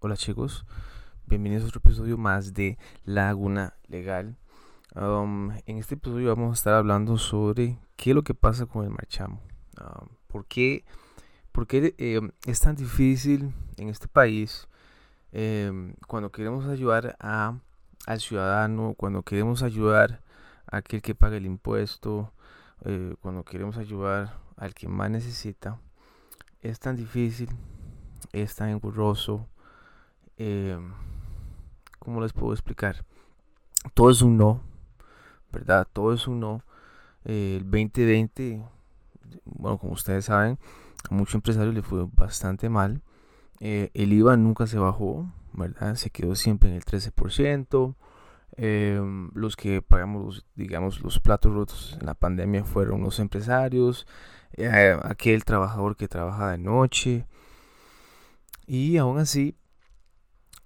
Hola chicos, bienvenidos a otro episodio más de Laguna Legal. Um, en este episodio vamos a estar hablando sobre qué es lo que pasa con el marchamo. Um, ¿Por qué, por qué eh, es tan difícil en este país eh, cuando queremos ayudar a, al ciudadano, cuando queremos ayudar a aquel que paga el impuesto, eh, cuando queremos ayudar al que más necesita? Es tan difícil, es tan engorroso eh, ¿cómo les puedo explicar? Todo es un no, ¿verdad? Todo es un no. Eh, el 2020, bueno, como ustedes saben, a muchos empresarios le fue bastante mal. Eh, el IVA nunca se bajó, ¿verdad? Se quedó siempre en el 13%. Em, los que pagamos, digamos, los platos rotos en la pandemia fueron los empresarios, eh, aquel trabajador que trabaja de noche. Y aún así,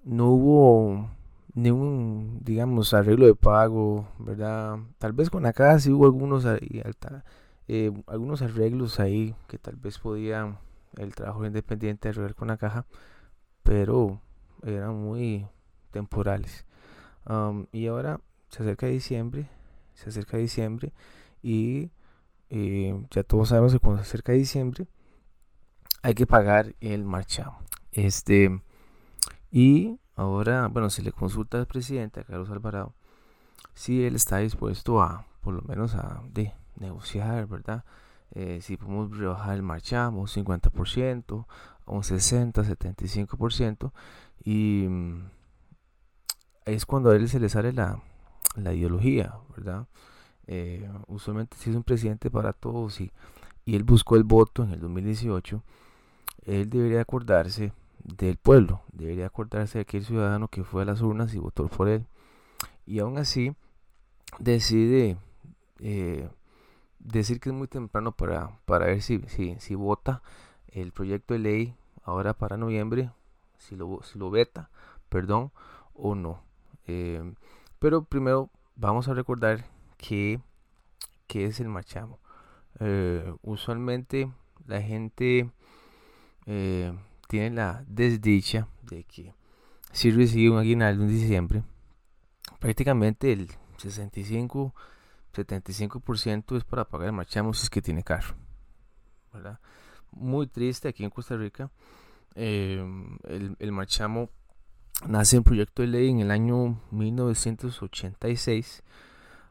no hubo ningún, digamos, arreglo de pago, ¿verdad? Tal vez con acá sí hubo algunos, eh, algunos arreglos ahí que tal vez podían el trabajo independiente arreglar con la caja, pero eran muy temporales. Y ahora se acerca diciembre, se acerca diciembre y eh, ya todos sabemos que cuando se acerca diciembre hay que pagar el marchamo. Este, y ahora, bueno, se le consulta al presidente, a Carlos Alvarado, si él está dispuesto a, por lo menos, a de, negociar, ¿verdad? Eh, si podemos rebajar el marchamo un 50%, a un 60, 75%, y mm, es cuando a él se le sale la, la ideología, ¿verdad? Eh, usualmente si es un presidente para todos y, y él buscó el voto en el 2018, él debería acordarse del pueblo. Debería acordarse de aquel ciudadano que fue a las urnas y votó por él. Y aún así decide eh, decir que es muy temprano para, para ver si, si, si, vota el proyecto de ley ahora para noviembre, si lo, si lo veta, perdón, o no. Eh, pero primero vamos a recordar que, es el marchamo. Eh, usualmente la gente tiene la desdicha de que si recibe un aguinaldo en diciembre, prácticamente el 65 75% es para pagar el marchamo si es que tiene carro. Muy triste aquí en Costa Rica. Eh, el, marchamo nace en proyecto de ley en el año 1986,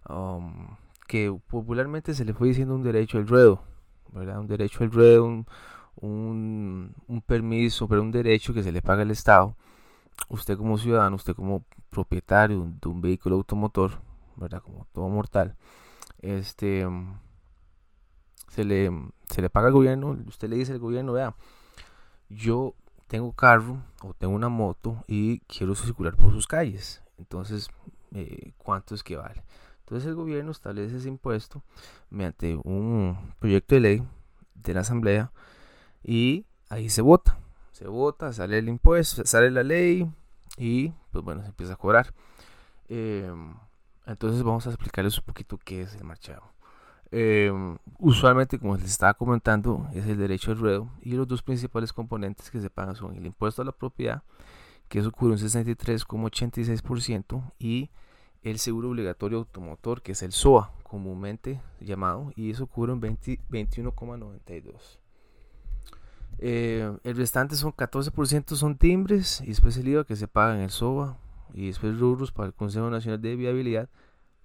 um, que popularmente se le fue diciendo un derecho al ruedo, ¿verdad? Un derecho al ruedo, un, un, permiso, pero un derecho que se le paga al Estado, usted como ciudadano, usted como propietario de un vehículo automotor, ¿verdad? Como todo mortal, este se le, se le paga al gobierno, usted le dice al gobierno, vea, yo tengo carro o tengo una moto y quiero circular por sus calles. Entonces, eh, ¿cuánto es que vale? Entonces el gobierno establece ese impuesto mediante un proyecto de ley de la Asamblea y ahí se vota. Se vota, sale el impuesto, sale la ley y pues bueno, se empieza a cobrar. Em, entonces vamos a explicarles un poquito qué es el marchado. Em, usualmente, como les estaba comentando, es el derecho al ruedo y los dos principales componentes que se pagan son el impuesto a la propiedad, que eso cubre un 63,86% y el seguro obligatorio automotor, que es el SOA comúnmente llamado, y eso cubre un 21,92%. Eh, el restante son 14% son timbres y después el IVA que se paga en el SOBA y después rubros para el Consejo Nacional de Viabilidad.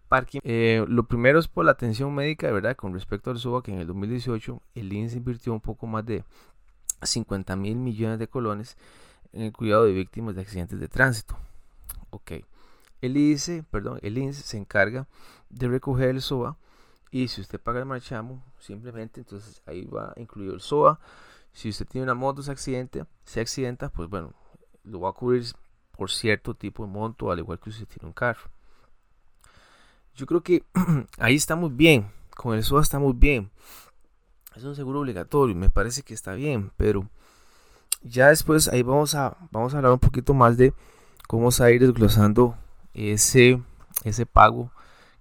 Parking. Eh, lo primero es por la atención médica, de verdad, con respecto al SOBA, que en el 2018 el INSS invirtió un poco más de 50 mil millones de colones en el cuidado de víctimas de accidentes de tránsito. Ok. El INSS, perdón, el INSS se encarga de recoger el SOA y si usted paga el marchamo, simplemente entonces ahí va incluido el SOA si usted tiene una moto, se accidenta, se accidenta, pues bueno, lo va a cubrir por cierto tipo de monto, al igual que usted tiene un carro. Yo creo que ahí estamos bien, con el SOA estamos bien. Es un seguro obligatorio, me parece que está bien, pero ya después ahí vamos a, vamos a hablar un poquito más de cómo se va a ir desglosando ese, ese pago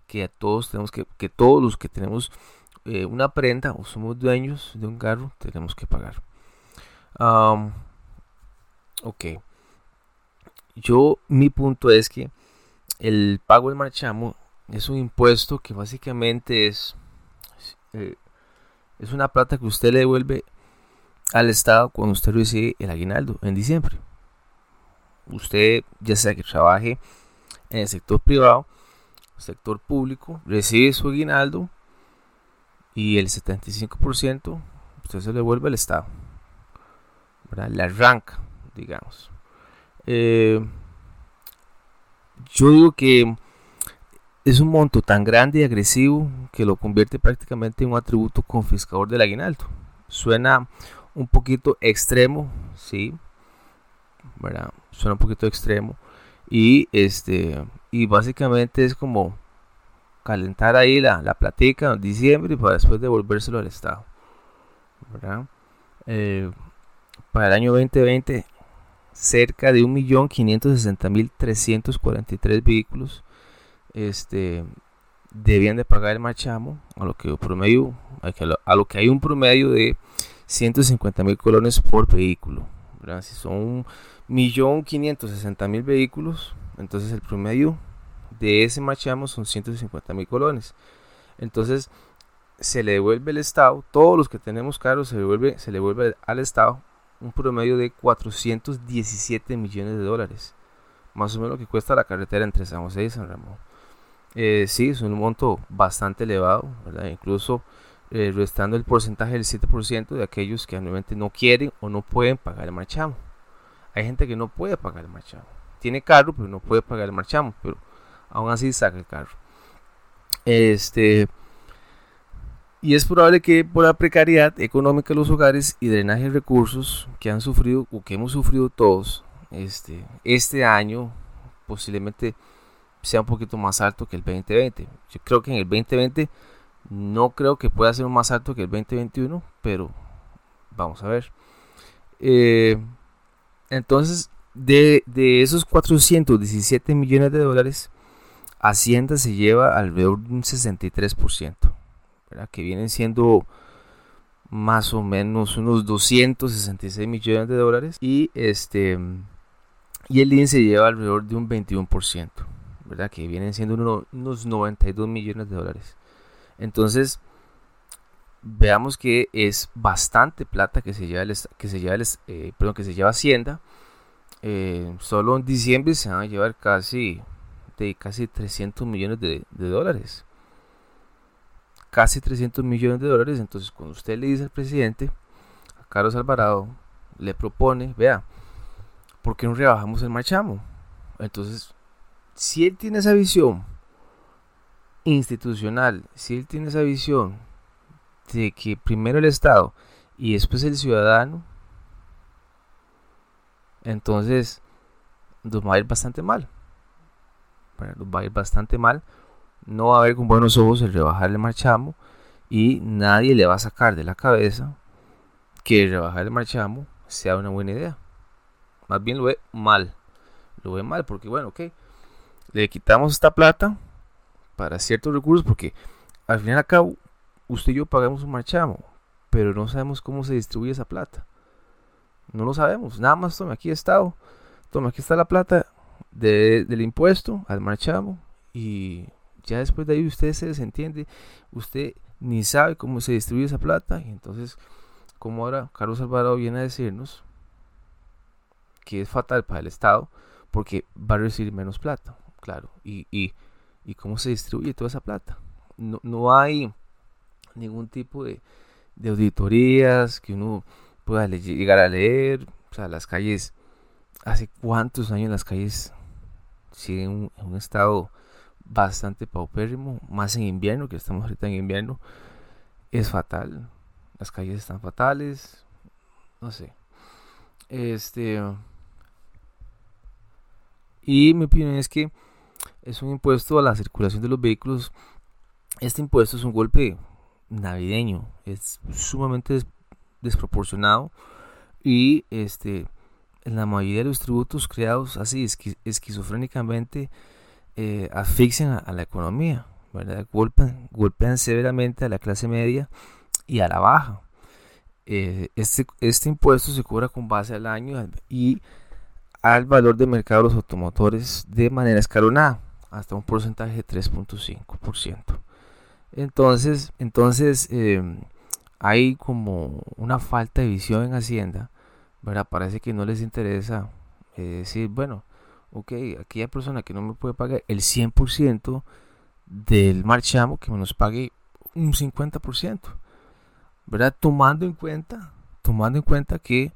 que a todos tenemos que, que todos los que tenemos eh, una prenda o somos dueños de un carro, tenemos que pagar. ok. yo, mi punto es que el pago del marchamo es un impuesto que básicamente es, eh, es una plata que usted le devuelve al Estado cuando usted recibe el aguinaldo en diciembre. Usted, ya sea que trabaje en el sector privado, sector público, recibe su aguinaldo y el 75% usted se le devuelve al Estado. ¿verdad? Le arranca, digamos. Eh, yo digo que es un monto tan grande y agresivo que lo convierte prácticamente en un atributo confiscador del aguinaldo. Suena un poquito extremo, sí. Suena un poquito extremo y este y básicamente es como calentar ahí la, la platica en diciembre y para después devolvérselo al Estado, ¿verdad? Eh, para el año 2020 cerca de 1.560.343 vehículos este, debían de pagar el marchamo, a lo que promedio, a lo que hay un promedio de 150.000 colones por vehículo. Si son 1.560.000 vehículos, entonces el promedio de ese marchamo son 150.000 colones. Entonces se le devuelve el Estado, todos los que tenemos carros se, devuelve, se le devuelve al Estado un promedio de 417 millones de dólares. Más o menos lo que cuesta la carretera entre San José y San Ramón. Eh, sí, es un monto bastante elevado, incluso eh, restando el porcentaje del 7% de aquellos que anualmente no quieren o no pueden pagar el marchamo. Hay gente que no puede pagar el marchamo. Tiene carro, pero no puede pagar el marchamo, pero aún así saca el carro. Este, y es probable que por la precariedad económica de los hogares y drenaje de recursos que han sufrido o que hemos sufrido todos este, este año, posiblemente sea un poquito más alto que el 2020. Yo creo que en el 2020 no creo que pueda ser más alto que el 2021, pero vamos a ver. Eh, entonces, de, de, esos 417 millones de dólares, Hacienda se lleva alrededor de un 63% que vienen siendo más o menos unos 266 millones de dólares y este y el INSE lleva alrededor de un 21%, ¿verdad? Que vienen siendo unos, 92 millones de dólares. Entonces, veamos que es bastante plata que se lleva el, que se lleva eh, que se lleva Hacienda. Eh, solo en diciembre se van a llevar casi de casi 300 millones de dólares casi 300 millones de dólares. Entonces, cuando usted le dice al presidente, a Carlos Alvarado, le propone, vea, ¿por qué no rebajamos el marchamo? Entonces, si él tiene esa visión institucional, si él tiene esa visión de que primero el Estado y después el ciudadano, entonces nos va a ir bastante mal. Va a ir bastante mal no va a ver con buenos ojos el rebajar el marchamo y nadie le va a sacar de la cabeza que rebajar el marchamo sea una buena idea. Más bien lo ve mal. Lo ve mal porque, bueno, ok, le quitamos esta plata para ciertos recursos porque al final y al cabo usted y yo pagamos un marchamo, pero no sabemos cómo se distribuye esa plata. No lo sabemos. Nada más tome aquí estado. Toma, aquí está la plata del impuesto al marchamo y ya después de ahí usted se desentiende, usted ni sabe cómo se distribuye esa plata. Y entonces, como ahora Carlos Alvarado viene a decirnos que es fatal para el Estado porque va a recibir menos plata, claro. Y, y, y cómo se distribuye toda esa plata. No, no hay ningún tipo de, auditorías que uno pueda llegar a leer. O sea, las calles, hace cuántos años las calles siguen en un estado bastante paupérrimo, más en invierno, que estamos ahorita en invierno, es fatal. Las calles están fatales, no sé. Este. Y mi opinión es que es un impuesto a la circulación de los vehículos. Este impuesto es un golpe navideño, es sumamente desproporcionado y este en la mayoría de los tributos creados así esquizofrénicamente eh, asfixian a, la economía, ¿verdad? Golpean, severamente a la clase media y a la baja. Eh, este, este impuesto se cobra con base al año y al valor de mercado de los automotores de manera escalonada, hasta un porcentaje de 3.5%. Entonces, entonces eh, hay como una falta de visión en Hacienda, ¿verdad? Parece que no les interesa eh, decir, bueno, ok, aquella persona que no me puede pagar el 100% del marchamo, que me nos pague un 50%, ¿verdad? Tomando en cuenta, tomando en cuenta que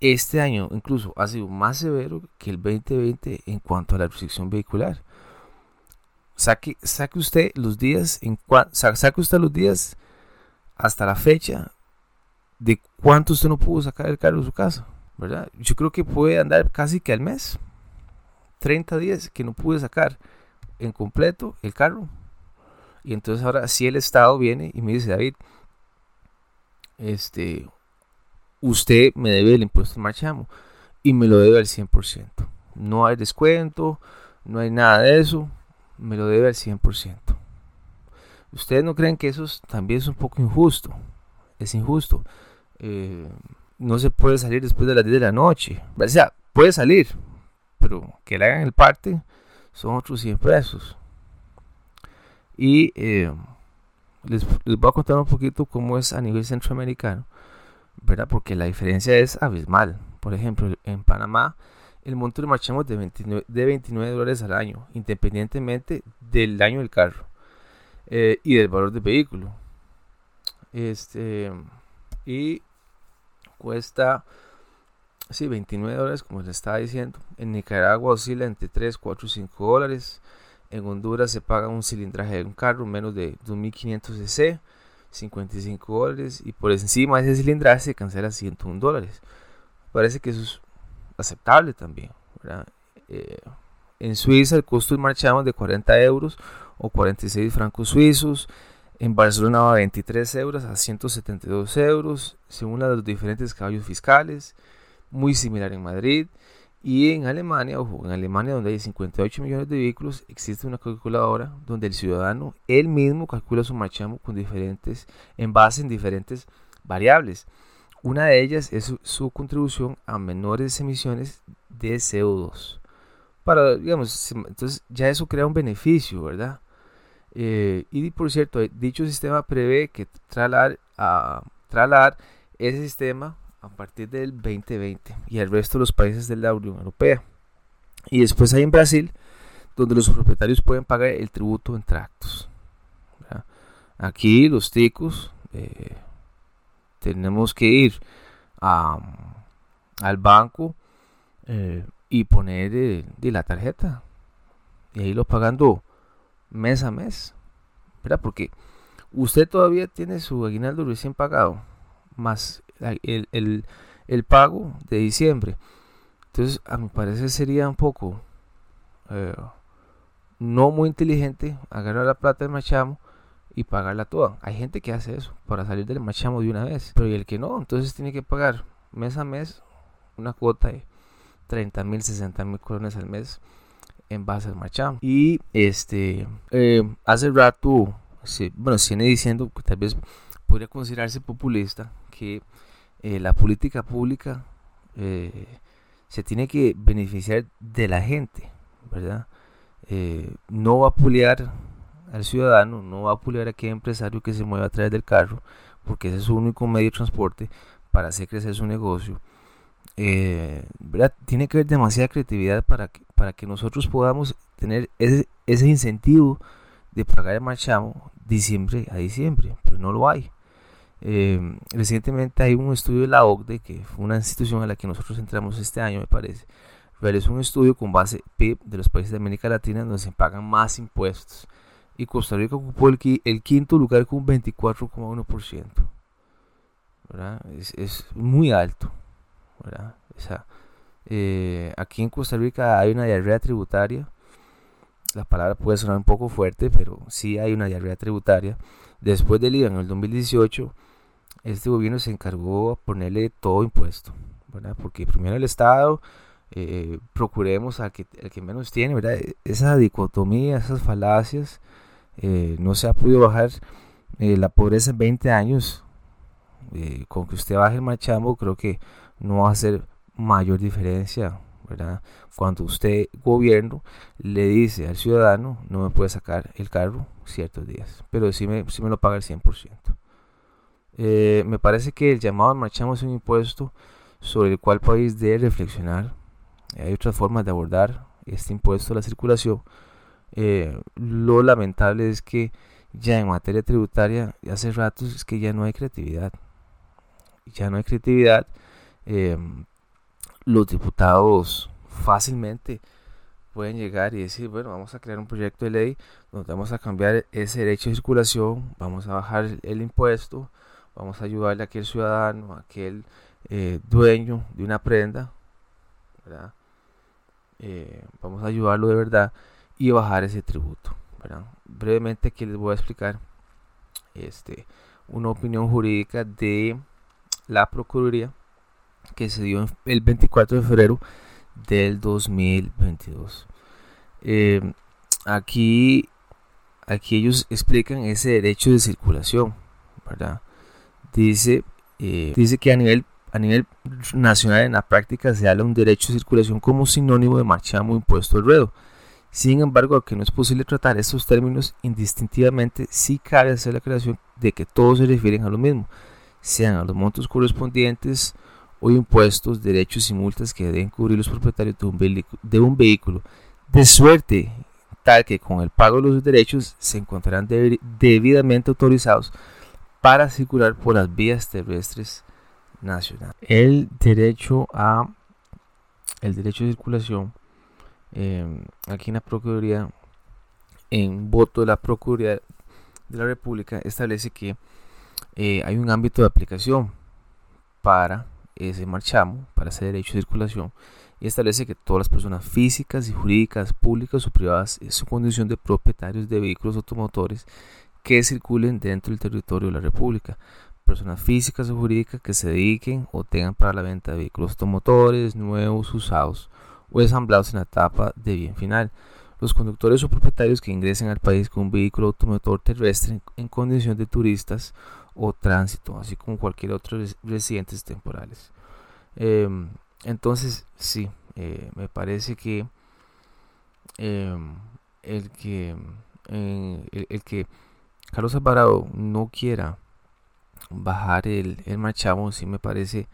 este año incluso ha sido más severo que el 2020 en cuanto a la restricción vehicular. Saque, saque usted los días en saque usted los días hasta la fecha de cuánto usted no pudo sacar el carro de su casa, ¿verdad? Yo creo que puede andar casi que al mes. 30 días que no pude sacar en completo el carro. Y entonces ahora si el Estado viene y me dice, David, este, usted me debe el impuesto al marchamo y me lo debe al 100%. No hay descuento, no hay nada de eso, me lo debe al 100%. ¿Ustedes no creen que eso también es un poco injusto? Es injusto. No se puede salir después de las 10 de la noche. O sea, puede salir, pero que le hagan el parte son otros 100 pesos. Y eh, les, les, voy a contar un poquito cómo es a nivel centroamericano, ¿verdad? Porque la diferencia es abismal. Por ejemplo, en Panamá el monto de marchamos de 29, de 29 dólares al año, independientemente del daño del carro eh, y del valor del vehículo. Este, y cuesta, sí, 29 dólares, como les estaba diciendo. En Nicaragua oscila entre 3, 4 y 5 dólares. En Honduras se paga un cilindraje de un carro menos de 2500 cc, 55 dólares. Y por encima de ese cilindraje se cancela 101 dólares. Parece que eso es aceptable también. Eh, en Suiza el costo del marchamo de 40 euros o 46 francos suizos. En Barcelona va a 23 euros a 172 euros, según los diferentes caballos fiscales. Muy similar en Madrid. Y en Alemania, ojo, en Alemania donde hay 58 millones de vehículos, existe una calculadora donde el ciudadano él mismo calcula su marchamo con diferentes, en base en diferentes variables. Una de ellas es su, contribución a menores emisiones de CO2. Para, digamos, entonces ya eso crea un beneficio, ¿verdad? Eh, y por cierto, dicho sistema prevé que trasladar, a, ese sistema a partir del 2020 y el resto de los países de la Unión Europea. Y después hay en Brasil, donde los propietarios pueden pagar el tributo en tractos. Aquí los ticos, eh, tenemos que ir al banco eh, y poner de, la tarjeta y ahí lo pagando mes a mes, ¿verdad? Porque usted todavía tiene su aguinaldo recién pagado, más el, pago de diciembre. Entonces, a mi parecer sería un poco eh, no muy inteligente agarrar la plata del machamo y pagarla toda. Hay gente que hace eso para salir del machamo de una vez. Pero y el que no, entonces tiene que pagar mes a mes una cuota de 30 mil, 60 mil colones al mes en base al machamo. Y este, eh, hace rato, bueno, se diciendo que tal vez podría considerarse populista que eh, la política pública eh, se tiene que beneficiar de la gente, ¿verdad? no va a apoyar al ciudadano, no va a apoyar a aquel empresario que se mueva a través del carro, porque ese es su único medio de transporte para hacer crecer su negocio. Eh, Tiene que haber demasiada creatividad para que, para que nosotros podamos tener ese, incentivo de pagar el marchamo diciembre a diciembre, pero no lo hay. Eh, recientemente hay un estudio de la OCDE, que fue una institución a la que nosotros entramos este año, me parece. es un estudio con base PIB de los países de América Latina donde se pagan más impuestos y Costa Rica ocupó el, quinto lugar con un 24,1%. Es, es, muy alto. Eh, aquí en Costa Rica hay una diarrea tributaria. La palabra puede sonar un poco fuerte, pero sí hay una diarrea tributaria. Después del IVA en el 2018, este gobierno se encargó de ponerle todo impuesto. Porque primero el Estado, eh, procuremos al que, el que menos tiene, ¿verdad? Esa dicotomía, esas falacias eh, no se ha podido bajar eh, la pobreza en 20 años. Con que usted baje el machamo, creo que no va a hacer mayor diferencia ¿verdad? Cuando usted, gobierno, le dice al ciudadano, no me puede sacar el carro ciertos días, pero sí me, me lo paga el 100%. Eh, me parece que el llamado al marchamo es un impuesto sobre el cual el país debe reflexionar. Hay otras formas de abordar este impuesto a la circulación. Eh, lo lamentable es que ya en materia tributaria, hace rato es que ya no hay creatividad. Ya no hay creatividad. Eh, los diputados fácilmente pueden llegar y decir, bueno, vamos a crear un proyecto de ley donde vamos a cambiar ese derecho de circulación, vamos a bajar el impuesto, vamos a ayudarle a aquel ciudadano, a aquel eh, dueño de una prenda, eh, vamos a ayudarlo de verdad y bajar ese tributo. Brevemente aquí les voy a explicar este, una opinión jurídica de la Procuraduría que se dio el 24 de febrero del 2022. Eh, aquí, aquí ellos explican ese derecho de circulación, ¿verdad? Dice, eh, dice que a nivel, a nivel nacional en la práctica se habla un derecho de circulación como sinónimo de marchamo impuesto al ruedo. Sin embargo, aunque no es posible tratar estos términos indistintivamente, sí cabe hacer la creación de que todos se refieren a lo mismo, sean a los montos correspondientes o impuestos, derechos y multas que deben cubrir los propietarios de un, vehículo, de suerte tal que con el pago de los derechos se encontrarán debidamente autorizados para circular por las vías terrestres nacionales. El derecho a el derecho de circulación em, aquí en la Procuraduría en voto de la Procuraduría de la República establece que eh, hay un ámbito de aplicación para ese marchamo, para ese derecho de circulación, y establece que todas las personas físicas y jurídicas, públicas o privadas, en su condición de propietarios de vehículos automotores que circulen dentro del territorio de la República, personas físicas o jurídicas que se dediquen o tengan para la venta de vehículos automotores nuevos, usados o ensamblados en la etapa de bien final. Los conductores o propietarios que ingresen al país con un vehículo automotor terrestre en condición de turistas o tránsito, así como cualquier otro residentes temporales. Em, entonces, sí, eh, me parece que em, el que el, que Carlos Alvarado no quiera bajar el, el marchamo, sí me parece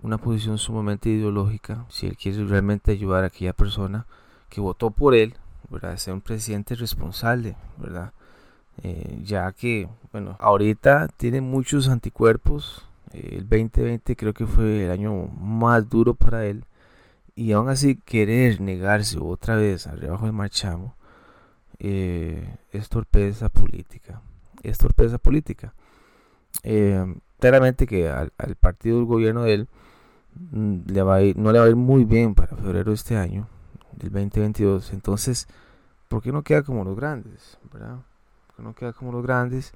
una posición sumamente ideológica. Si él quiere realmente ayudar a aquella persona que votó por él, ¿verdad? Ser un presidente responsable, ¿verdad? Eh, ya que, bueno, ahorita tiene muchos anticuerpos. Eh, el 2020 creo que fue el año más duro para él. Y aún así querer negarse otra vez al rebajo de marchamo eh, es torpeza política. Es torpeza política. claramente que al, partido del gobierno de él mm, no le va a ir muy bien para febrero de este año, del 2022. Entonces, ¿por qué no queda como los grandes? ¿verdad? No queda como los grandes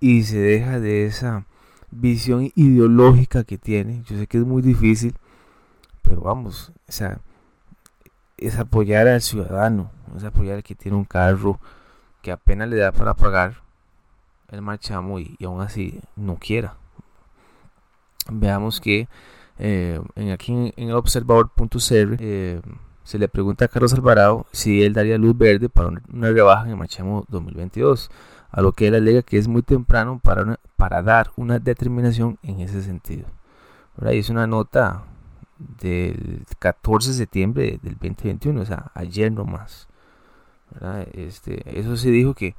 y se deja de esa visión ideológica que tiene. Yo sé que es muy difícil, pero vamos, o sea, es apoyar al ciudadano, es apoyar al que tiene un carro que apenas le da para pagar el marchamo y, aún así no quiera. Veamos que eh, en aquí en, observador.cr eh, se le pregunta a Carlos Alvarado si él daría luz verde para una rebaja en el marchamo 2022, a lo que él alega que es muy temprano para, para dar una determinación en ese sentido. Ahora es una nota del 14 de septiembre del 2021, o sea, ayer nomás. Este, eso se dijo que,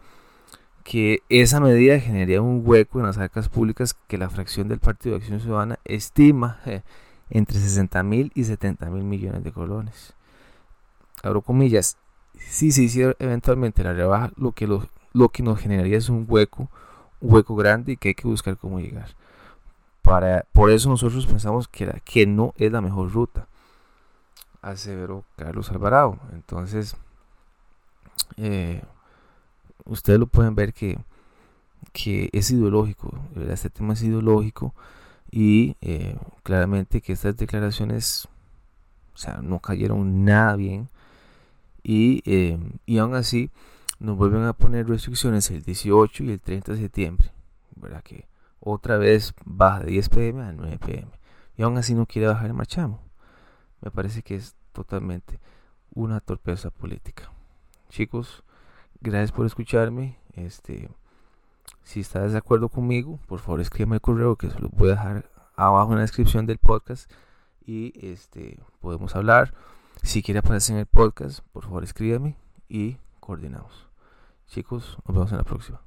que esa medida generaría un hueco en las arcas públicas que la fracción del Partido de Acción Ciudadana estima eh, entre 60 mil y 70 mil millones de colones abro comillas, si se hiciera eventualmente la rebaja, lo que, lo, lo que nos generaría es un hueco, un hueco grande y que hay que buscar cómo llegar. Para, por eso nosotros pensamos que, que no es la mejor ruta, aseveró Carlos Alvarado. Entonces, eh, ustedes lo pueden ver que, que es ideológico, este tema es ideológico y eh, claramente que estas declaraciones o sea, no cayeron nada bien y, eh, y aún así nos vuelven a poner restricciones el 18 y el 30 de septiembre, ¿verdad? Que otra vez baja de 10 pm a 9 pm. Y aún así no quiere bajar el marchamo. Me parece que es totalmente una torpeza política. Chicos, gracias por escucharme. Este, si estás de acuerdo conmigo, por favor escríbeme el correo que se lo voy a dejar abajo en la descripción del podcast y este podemos hablar. Si quiere aparecer en el podcast, por favor escríbame y coordinamos. Chicos, nos vemos en la próxima.